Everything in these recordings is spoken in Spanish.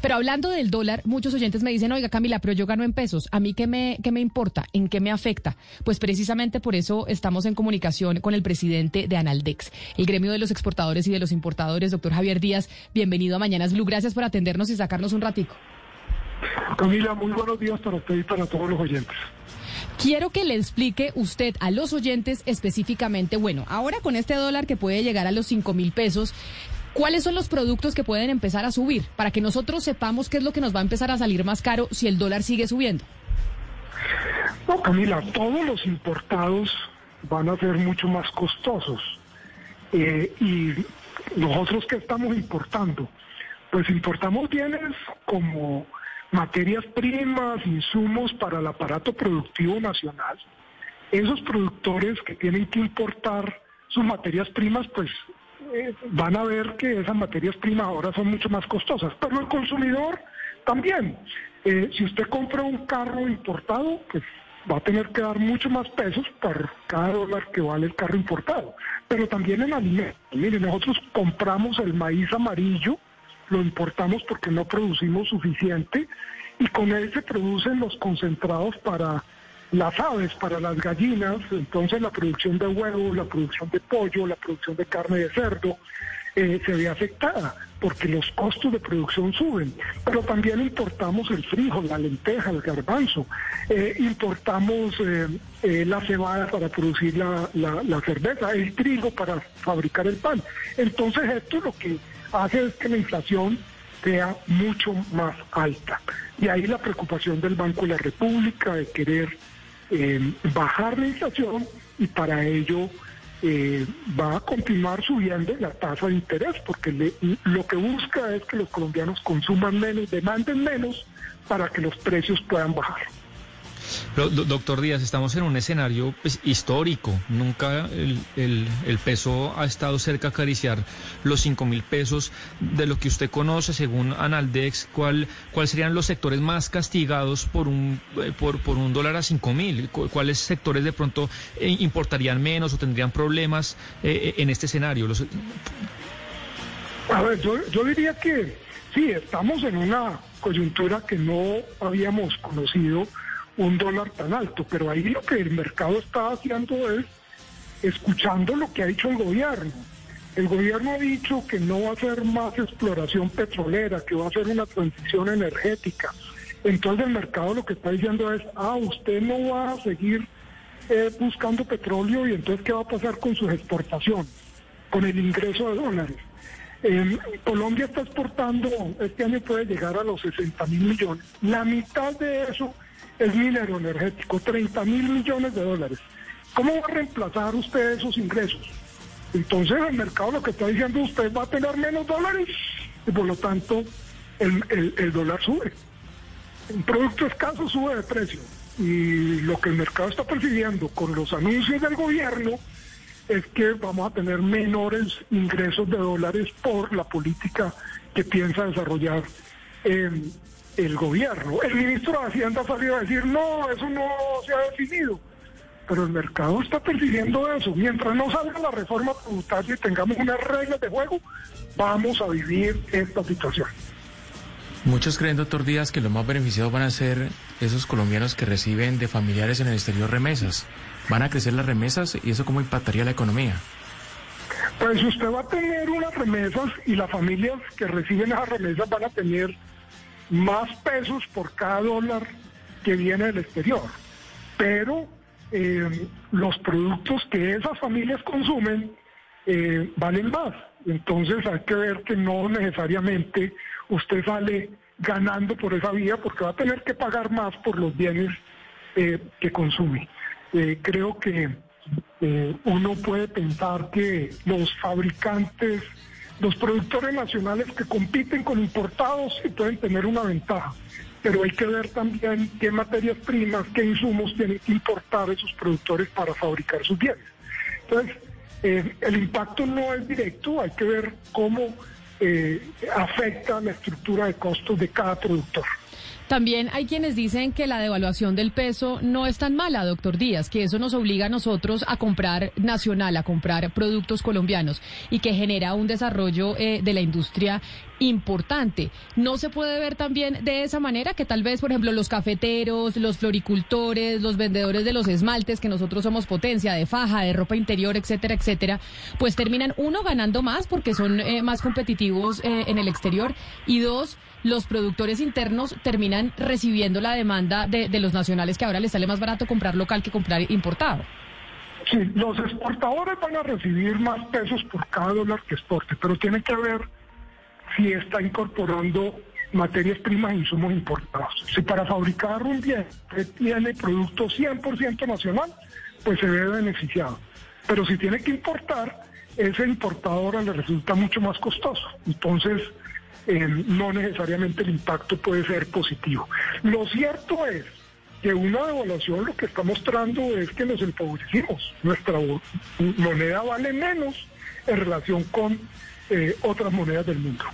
Pero hablando del dólar, muchos oyentes me dicen, oiga Camila, pero yo gano en pesos. ¿A mí qué me, qué me importa? ¿En qué me afecta? Pues precisamente por eso estamos en comunicación con el presidente de Analdex, el gremio de los exportadores y de los importadores, doctor Javier Díaz. Bienvenido a Mañanas Blue. Gracias por atendernos y sacarnos un ratico. Camila, muy buenos días para usted y para todos los oyentes. Quiero que le explique usted a los oyentes específicamente, bueno, ahora con este dólar que puede llegar a los 5 mil pesos, ¿Cuáles son los productos que pueden empezar a subir para que nosotros sepamos qué es lo que nos va a empezar a salir más caro si el dólar sigue subiendo? No, Camila, todos los importados van a ser mucho más costosos. Eh, y nosotros que estamos importando, pues importamos bienes como materias primas, insumos para el aparato productivo nacional. Esos productores que tienen que importar sus materias primas, pues eh, van a ver que esas materias primas ahora son mucho más costosas, pero el consumidor también. Eh, si usted compra un carro importado, pues va a tener que dar mucho más pesos por cada dólar que vale el carro importado. Pero también en alimentos. Mire, nosotros compramos el maíz amarillo, lo importamos porque no producimos suficiente y con él se producen los concentrados para las aves para las gallinas, entonces la producción de huevos, la producción de pollo, la producción de carne de cerdo eh, se ve afectada porque los costos de producción suben. Pero también importamos el frijol, la lenteja, el garbanzo, eh, importamos eh, la cebada para producir la, la cerveza, el trigo para fabricar el pan. Entonces esto lo que hace es que la inflación sea mucho más alta. Y ahí la preocupación del Banco de la República de querer eh, bajar la inflación y para ello eh, va a continuar subiendo la tasa de interés, porque lo que busca es que los colombianos consuman menos, demanden menos para que los precios puedan bajar. Pero, doctor Díaz, estamos en un escenario pues, histórico. Nunca el, el, peso ha estado cerca de acariciar los 5 mil pesos. De lo que usted conoce, según Analdex, ¿cuál, ¿cuáles serían los sectores más castigados por un, eh, por, por un dólar a 5 mil? ¿Cuáles sectores de pronto eh, importarían menos o tendrían problemas eh, en este escenario? A ver, yo, yo diría que sí, estamos en una coyuntura que no habíamos conocido un dólar tan alto, pero ahí lo que el mercado está haciendo es escuchando lo que ha dicho el gobierno. El gobierno ha dicho que no va a hacer más exploración petrolera, que va a hacer una transición energética. Entonces el mercado lo que está diciendo es, ah, usted no va a seguir eh, buscando petróleo y entonces ¿qué va a pasar con sus exportaciones? Con el ingreso de dólares. Colombia está exportando, este año puede llegar a los 60 mil millones. La mitad de eso es minero energético, 30 mil millones de dólares. ¿Cómo va a reemplazar usted esos ingresos? Entonces el mercado lo que está diciendo usted va a tener menos dólares y por lo tanto el, dólar sube. Un producto escaso sube de precio y lo que el mercado está percibiendo con los anuncios del gobierno es que vamos a tener menores ingresos de dólares por la política que piensa desarrollar el gobierno. El ministro de Hacienda salió a decir, no, eso no se ha definido. Pero el mercado está percibiendo eso. Mientras no salga la reforma tributaria y tengamos unas reglas de juego, vamos a vivir esta situación. Muchos creen, doctor Díaz, que los más beneficiados van a ser esos colombianos que reciben de familiares en el exterior remesas. ¿Van a crecer las remesas y eso cómo impactaría la economía? Pues usted va a tener unas remesas y las familias que reciben esas remesas van a tener más pesos por cada dólar que viene del exterior. Pero eh, los productos que esas familias consumen eh, valen más. Entonces hay que ver que no necesariamente usted sale ganando por esa vía porque va a tener que pagar más por los bienes eh, que consume. creo que uno puede pensar que los fabricantes los productores nacionales que compiten con importados y pueden tener una ventaja. Pero hay que ver también qué materias primas, qué insumos tienen que importar esos productores para fabricar sus bienes. Entonces, eh, el impacto no es directo, hay que ver cómo eh, afecta la estructura de costos de cada productor. También hay quienes dicen que la devaluación del peso no es tan mala, doctor Díaz, que eso nos obliga a nosotros a comprar nacional, a comprar productos colombianos y que genera un desarrollo eh, de la industria importante. ¿No se puede ver también de esa manera que tal vez, por ejemplo, los cafeteros, los floricultores, los vendedores de los esmaltes, que nosotros somos potencia de faja, de ropa interior, etcétera, etcétera, pues terminan, uno, ganando más porque son eh, más competitivos eh, en el exterior y dos, los productores internos terminan recibiendo la demanda de, de los nacionales que ahora les sale más barato comprar local que comprar importado? Sí, los exportadores van a recibir más pesos por cada dólar que exporte, pero tiene que ver si está incorporando materias primas e insumos importados. Si para fabricar un bien tiene producto 100% nacional, pues se ve beneficiado. Pero si tiene que importar, ese importador le resulta mucho más costoso. Entonces, eh, no necesariamente el impacto puede ser positivo. Lo cierto es que una devaluación lo que está mostrando es que nos empobrecimos. Nuestra moneda vale menos en relación con eh, otras monedas del mundo.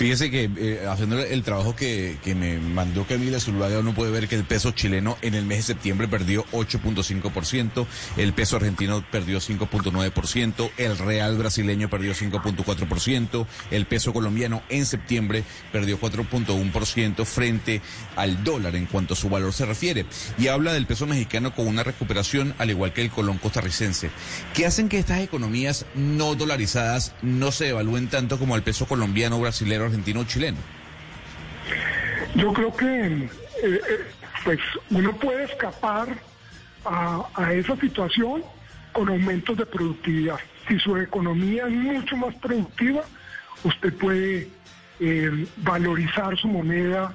Fíjese que eh, haciendo el trabajo que, que me mandó Camila Zuluaga, uno puede ver que el peso chileno en el mes de septiembre perdió 8.5%, el peso argentino perdió 5.9%, el real brasileño perdió 5.4%, el peso colombiano en septiembre perdió 4.1% frente al dólar en cuanto a su valor se refiere. Y habla del peso mexicano con una recuperación al igual que el colón costarricense. ¿Qué hacen que estas economías no dolarizadas no se evalúen tanto como el peso colombiano, brasilero, argentino chileno? Yo creo que eh, eh, pues uno puede escapar a, esa situación con aumentos de productividad. Si su economía es mucho más productiva, usted puede eh, valorizar su moneda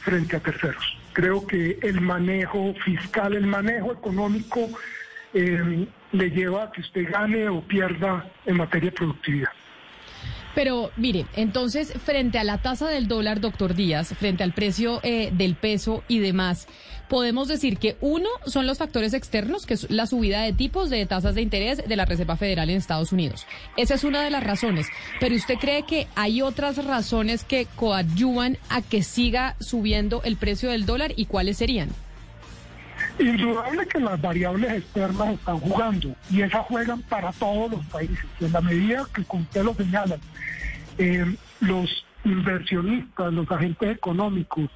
frente a terceros. Creo que el manejo fiscal, el manejo económico le lleva a que usted gane o pierda en materia de productividad. Pero mire, entonces, frente a la tasa del dólar, doctor Díaz, frente al precio eh, del peso y demás, podemos decir que uno son los factores externos, que es la subida de tipos de tasas de interés de la Reserva Federal en Estados Unidos. Esa es una de las razones. Pero ¿usted cree que hay otras razones que coadyuvan a que siga subiendo el precio del dólar y cuáles serían? Indudable que las variables externas están jugando y esas juegan para todos los países. En la medida que, como usted lo señala, eh, los inversionistas, los agentes económicos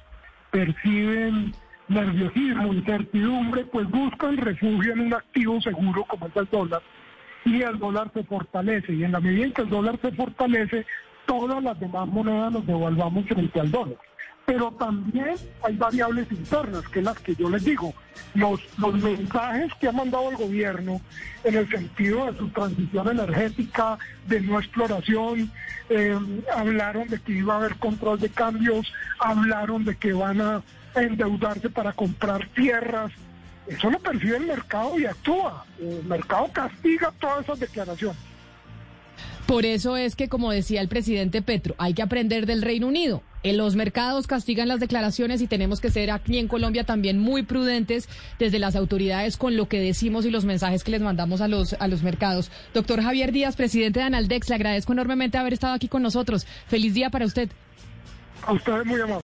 perciben nerviosismo, incertidumbre, pues buscan refugio en un activo seguro como es el dólar y el dólar se fortalece y en la medida en que el dólar se fortalece, todas las demás monedas nos devaluamos frente al dólar pero también hay variables internas, que es las que yo les digo. Los, los mensajes que ha mandado el gobierno en el sentido de su transición energética, de no exploración, eh, hablaron de que iba a haber control de cambios, hablaron de que van a endeudarse para comprar tierras. Eso lo percibe el mercado y actúa. El mercado castiga todas esas declaraciones. Por eso es que, como decía el presidente Petro, hay que aprender del Reino Unido. En los mercados castigan las declaraciones y tenemos que ser aquí en Colombia también muy prudentes desde las autoridades con lo que decimos y los mensajes que les mandamos a los, a los mercados. Doctor Javier Díaz, presidente de Analdex, le agradezco enormemente haber estado aquí con nosotros. Feliz día para usted. A usted muy amable.